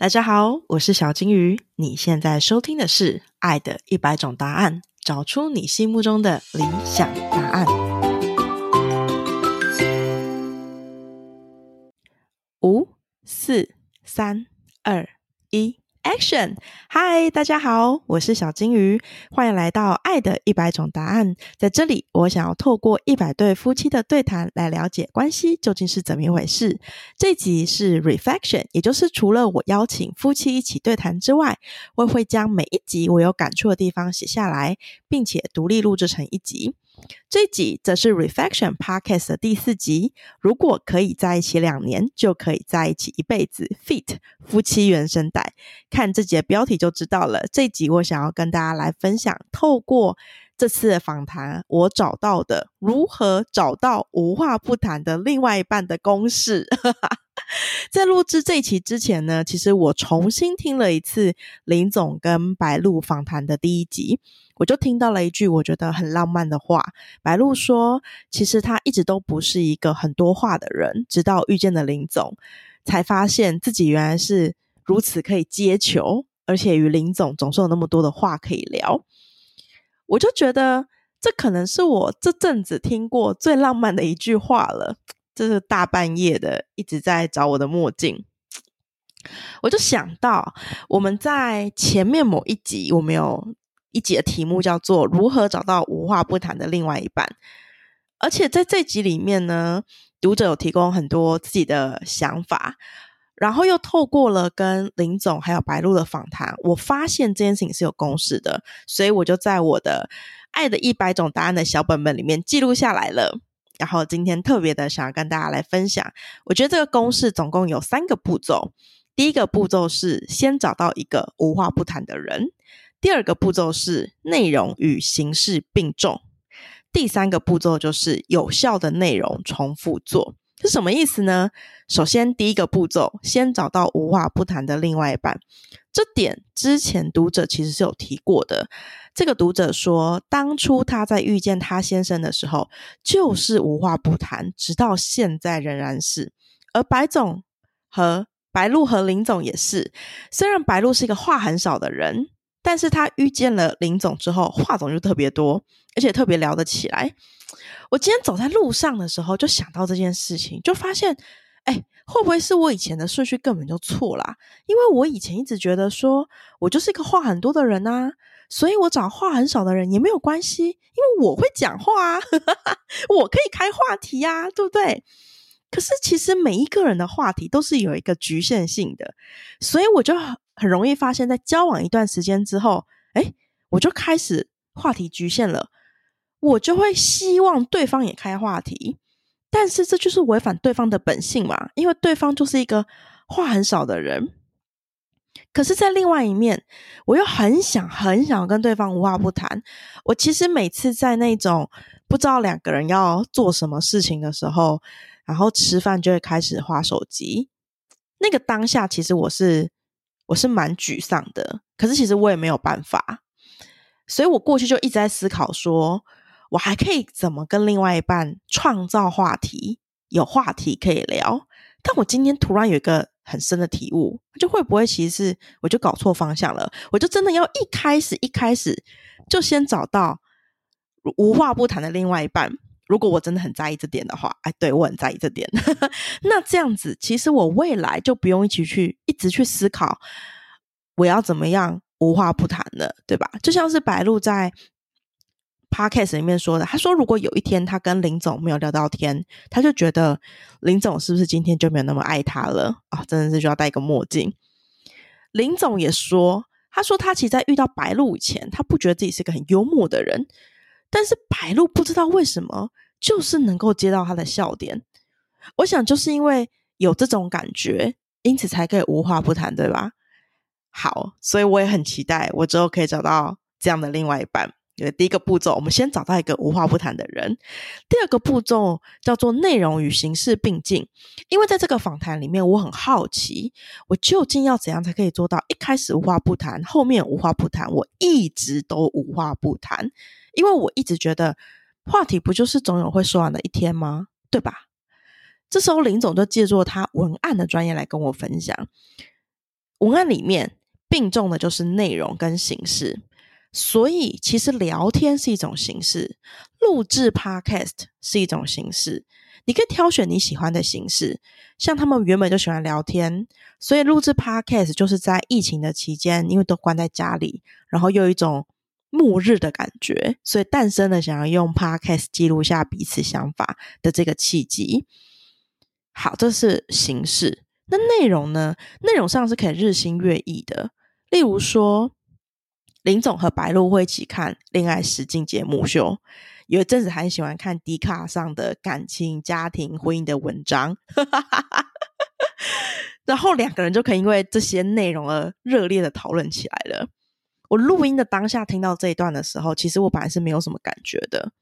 大家好，我是小金鱼。你现在收听的是《爱的一百种答案》，找出你心目中的理想答案。五、四、三、二、一。Action！嗨，大家好，我是小金鱼，欢迎来到《爱的一百种答案》。在这里，我想要透过一百对夫妻的对谈来了解关系究竟是怎么一回事。这集是 Reflection，也就是除了我邀请夫妻一起对谈之外，我会将每一集我有感触的地方写下来，并且独立录制成一集。这集则是 Reflection Podcast 的第四集。如果可以在一起两年，就可以在一起一辈子。Fit 夫妻原声带，看这集的标题就知道了。这集我想要跟大家来分享，透过这次的访谈，我找到的如何找到无话不谈的另外一半的公式。在录制这一期之前呢，其实我重新听了一次林总跟白露访谈的第一集，我就听到了一句我觉得很浪漫的话。白露说：“其实他一直都不是一个很多话的人，直到遇见了林总，才发现自己原来是如此可以接球，而且与林总总是有那么多的话可以聊。”我就觉得这可能是我这阵子听过最浪漫的一句话了。这是大半夜的，一直在找我的墨镜，我就想到我们在前面某一集，我们有一集的题目叫做“如何找到无话不谈的另外一半”，而且在这集里面呢，读者有提供很多自己的想法，然后又透过了跟林总还有白露的访谈，我发现这件事情是有公式的，所以我就在我的《爱的一百种答案》的小本本里面记录下来了。然后今天特别的想要跟大家来分享，我觉得这个公式总共有三个步骤。第一个步骤是先找到一个无话不谈的人；第二个步骤是内容与形式并重；第三个步骤就是有效的内容重复做。是什么意思呢？首先，第一个步骤，先找到无话不谈的另外一半。这点之前读者其实是有提过的。这个读者说，当初他在遇见他先生的时候，就是无话不谈，直到现在仍然是。而白总和白露和林总也是。虽然白露是一个话很少的人，但是他遇见了林总之后，话总就特别多，而且特别聊得起来。我今天走在路上的时候，就想到这件事情，就发现，哎，会不会是我以前的顺序根本就错啦？因为我以前一直觉得说，我就是一个话很多的人啊，所以我找话很少的人也没有关系，因为我会讲话啊，我可以开话题呀，对不对？可是其实每一个人的话题都是有一个局限性的，所以我就很容易发现，在交往一段时间之后，哎，我就开始话题局限了。我就会希望对方也开话题，但是这就是违反对方的本性嘛，因为对方就是一个话很少的人。可是，在另外一面，我又很想很想跟对方无话不谈。我其实每次在那种不知道两个人要做什么事情的时候，然后吃饭就会开始划手机。那个当下，其实我是我是蛮沮丧的。可是，其实我也没有办法，所以我过去就一直在思考说。我还可以怎么跟另外一半创造话题？有话题可以聊。但我今天突然有一个很深的体悟，就会不会其实是我就搞错方向了？我就真的要一开始一开始就先找到无话不谈的另外一半。如果我真的很在意这点的话，哎，对我很在意这点。那这样子，其实我未来就不用一起去一直去思考我要怎么样无话不谈了，对吧？就像是白鹿在。Podcast 里面说的，他说如果有一天他跟林总没有聊到天，他就觉得林总是不是今天就没有那么爱他了啊？真的是就要戴一个墨镜。林总也说，他说他其实在遇到白露以前，他不觉得自己是个很幽默的人，但是白露不知道为什么就是能够接到他的笑点。我想就是因为有这种感觉，因此才可以无话不谈，对吧？好，所以我也很期待我之后可以找到这样的另外一半。第一个步骤，我们先找到一个无话不谈的人。第二个步骤叫做内容与形式并进。因为在这个访谈里面，我很好奇，我究竟要怎样才可以做到一开始无话不谈，后面无话不谈，我一直都无话不谈。因为我一直觉得话题不就是总有会说完的一天吗？对吧？这时候林总就借助他文案的专业来跟我分享。文案里面并重的就是内容跟形式，所以其实聊天是一种形式，录制 Podcast 是一种形式。你可以挑选你喜欢的形式，像他们原本就喜欢聊天，所以录制 Podcast 就是在疫情的期间，因为都关在家里，然后又有一种末日的感觉，所以诞生了想要用 Podcast 记录下彼此想法的这个契机。好，这是形式。那内容呢？内容上是可以日新月异的。例如说，林总和白露会一起看恋爱实境节目秀。有一阵子很喜欢看迪卡上的感情、家庭、婚姻的文章，然后两个人就可以因为这些内容而热烈的讨论起来了。我录音的当下听到这一段的时候，其实我本来是没有什么感觉的，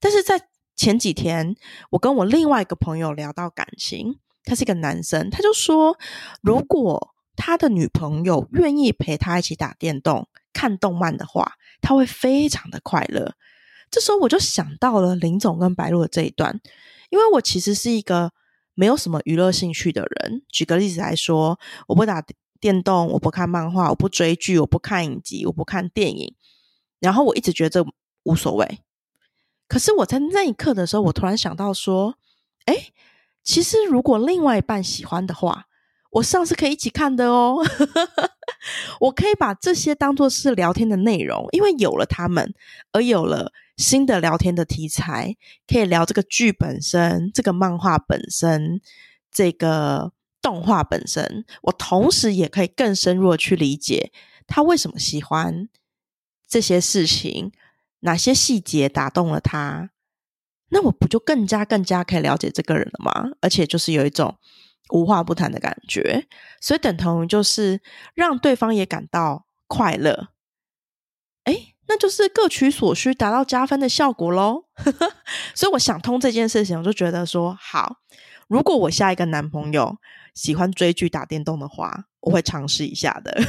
但是在前几天，我跟我另外一个朋友聊到感情，他是一个男生，他就说，如果他的女朋友愿意陪他一起打电动、看动漫的话，他会非常的快乐。这时候我就想到了林总跟白鹿的这一段，因为我其实是一个没有什么娱乐兴趣的人。举个例子来说，我不打电动，我不看漫画，我不追剧，我不看影集，我不看电影。然后我一直觉得无所谓。可是我在那一刻的时候，我突然想到说，哎，其实如果另外一半喜欢的话，我上次可以一起看的哦。我可以把这些当做是聊天的内容，因为有了他们，而有了。新的聊天的题材，可以聊这个剧本身、这个漫画本身、这个动画本身。我同时也可以更深入的去理解他为什么喜欢这些事情，哪些细节打动了他。那我不就更加更加可以了解这个人了吗？而且就是有一种无话不谈的感觉，所以等同于就是让对方也感到快乐。哎。那就是各取所需，达到加分的效果喽。所以我想通这件事情，我就觉得说好，如果我下一个男朋友喜欢追剧、打电动的话，我会尝试一下的。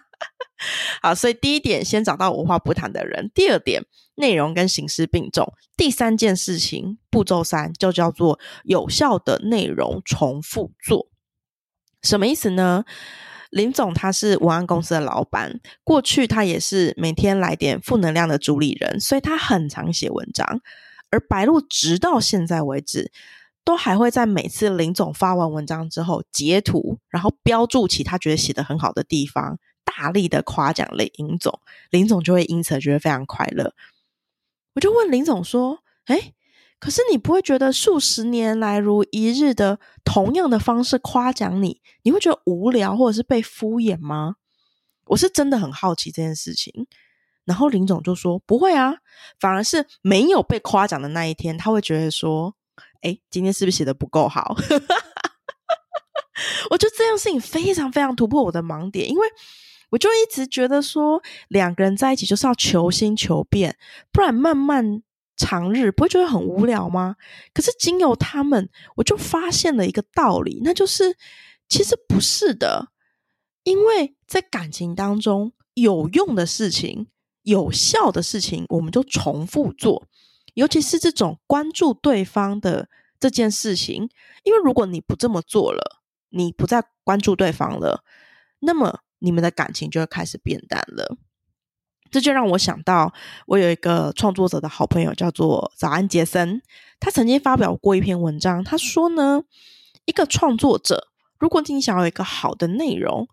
好，所以第一点，先找到无话不谈的人；第二点，内容跟形式并重；第三件事情，步骤三就叫做有效的内容重复做。什么意思呢？林总他是文案公司的老板，过去他也是每天来点负能量的主理人，所以他很常写文章。而白鹿直到现在为止，都还会在每次林总发完文章之后截图，然后标注起他觉得写的很好的地方，大力的夸奖林总，林总就会因此觉得非常快乐。我就问林总说：“哎。”可是你不会觉得数十年来如一日的同样的方式夸奖你，你会觉得无聊或者是被敷衍吗？我是真的很好奇这件事情。然后林总就说不会啊，反而是没有被夸奖的那一天，他会觉得说，哎，今天是不是写的不够好？我觉得这样事情非常非常突破我的盲点，因为我就一直觉得说，两个人在一起就是要求新求变，不然慢慢。长日不会觉得很无聊吗？可是经由他们，我就发现了一个道理，那就是其实不是的。因为在感情当中，有用的事情、有效的事情，我们就重复做。尤其是这种关注对方的这件事情，因为如果你不这么做了，你不再关注对方了，那么你们的感情就会开始变淡了。这就让我想到，我有一个创作者的好朋友，叫做早安杰森。他曾经发表过一篇文章，他说呢，一个创作者，如果你想要一个好的内容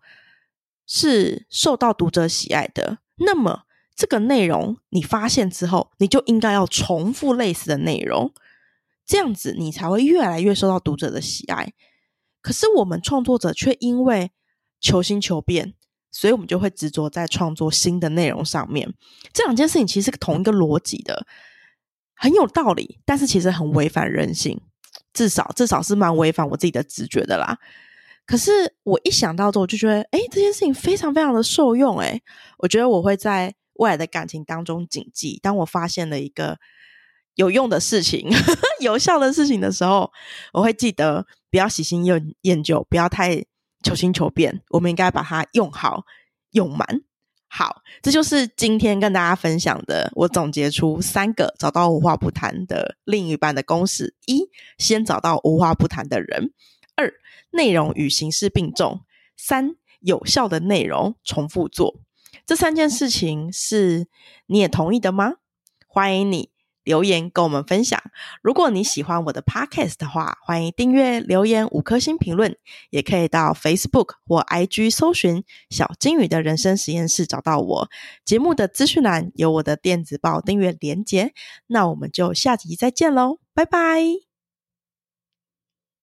是受到读者喜爱的，那么这个内容你发现之后，你就应该要重复类似的内容，这样子你才会越来越受到读者的喜爱。可是我们创作者却因为求新求变。所以我们就会执着在创作新的内容上面。这两件事情其实是同一个逻辑的，很有道理，但是其实很违反人性，至少至少是蛮违反我自己的直觉的啦。可是我一想到之后，就觉得，哎，这件事情非常非常的受用。哎，我觉得我会在未来的感情当中谨记，当我发现了一个有用的事情、有效的事情的时候，我会记得不要喜新厌厌旧，不要太。求新求变，我们应该把它用好用满。好，这就是今天跟大家分享的。我总结出三个找到无话不谈的另一半的公式：一、先找到无话不谈的人；二、内容与形式并重；三、有效的内容重复做。这三件事情是你也同意的吗？欢迎你。留言跟我们分享。如果你喜欢我的 podcast 的话，欢迎订阅、留言五颗星评论，也可以到 Facebook 或 IG 搜寻“小金鱼的人生实验室”找到我。节目的资讯栏有我的电子报订阅连结。那我们就下集再见喽，拜拜。